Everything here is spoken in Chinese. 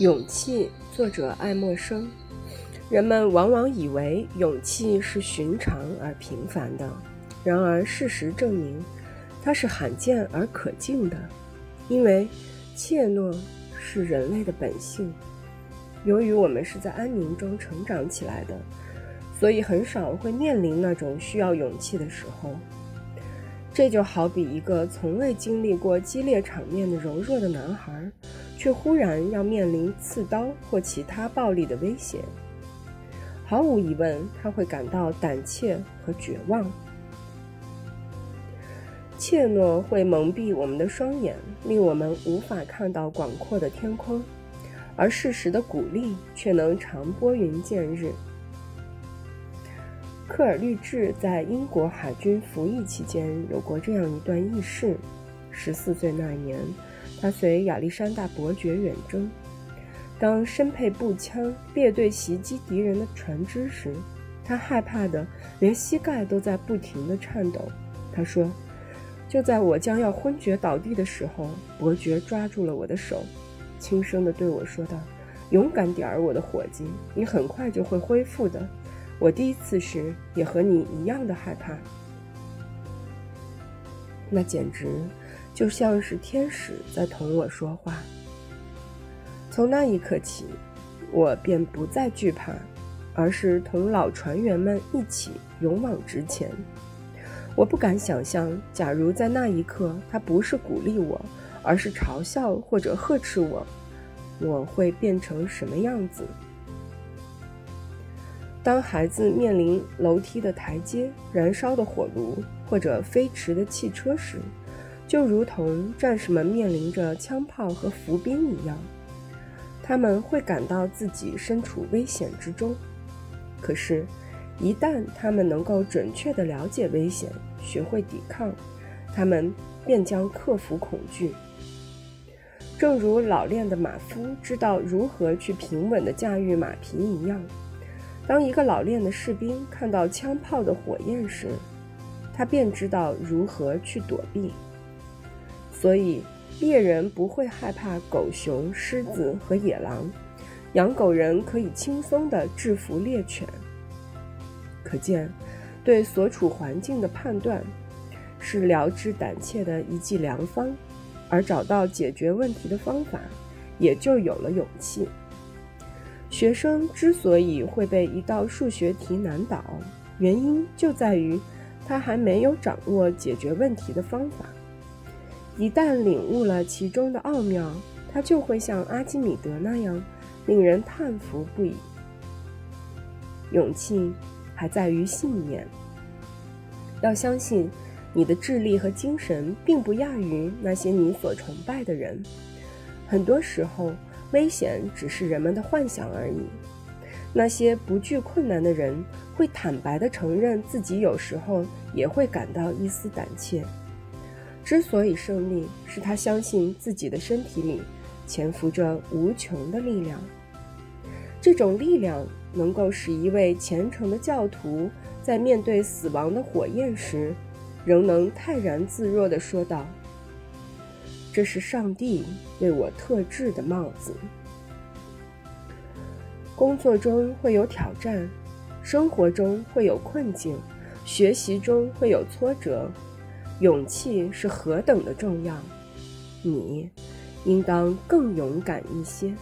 勇气，作者爱默生。人们往往以为勇气是寻常而平凡的，然而事实证明，它是罕见而可敬的。因为怯懦是人类的本性。由于我们是在安宁中成长起来的，所以很少会面临那种需要勇气的时候。这就好比一个从未经历过激烈场面的柔弱的男孩，却忽然要面临刺刀或其他暴力的威胁。毫无疑问，他会感到胆怯和绝望。怯懦会蒙蔽我们的双眼，令我们无法看到广阔的天空，而适时的鼓励却能长拨云见日。科尔律治在英国海军服役期间有过这样一段轶事：十四岁那年，他随亚历山大伯爵远征，当身配步枪列队袭击敌人的船只时，他害怕的连膝盖都在不停地颤抖。他说：“就在我将要昏厥倒地的时候，伯爵抓住了我的手，轻声地对我说道：‘勇敢点儿，我的伙计，你很快就会恢复的。’”我第一次时也和你一样的害怕，那简直就像是天使在同我说话。从那一刻起，我便不再惧怕，而是同老船员们一起勇往直前。我不敢想象，假如在那一刻他不是鼓励我，而是嘲笑或者呵斥我，我会变成什么样子。当孩子面临楼梯的台阶、燃烧的火炉或者飞驰的汽车时，就如同战士们面临着枪炮和伏兵一样，他们会感到自己身处危险之中。可是，一旦他们能够准确地了解危险，学会抵抗，他们便将克服恐惧。正如老练的马夫知道如何去平稳地驾驭马匹一样。当一个老练的士兵看到枪炮的火焰时，他便知道如何去躲避。所以，猎人不会害怕狗熊、狮子和野狼，养狗人可以轻松地制服猎犬。可见，对所处环境的判断是了之胆怯的一剂良方，而找到解决问题的方法，也就有了勇气。学生之所以会被一道数学题难倒，原因就在于他还没有掌握解决问题的方法。一旦领悟了其中的奥妙，他就会像阿基米德那样令人叹服不已。勇气还在于信念，要相信你的智力和精神并不亚于那些你所崇拜的人。很多时候。危险只是人们的幻想而已。那些不惧困难的人会坦白地承认自己有时候也会感到一丝胆怯。之所以胜利，是他相信自己的身体里潜伏着无穷的力量。这种力量能够使一位虔诚的教徒在面对死亡的火焰时，仍能泰然自若地说道。这是上帝为我特制的帽子。工作中会有挑战，生活中会有困境，学习中会有挫折，勇气是何等的重要！你应当更勇敢一些。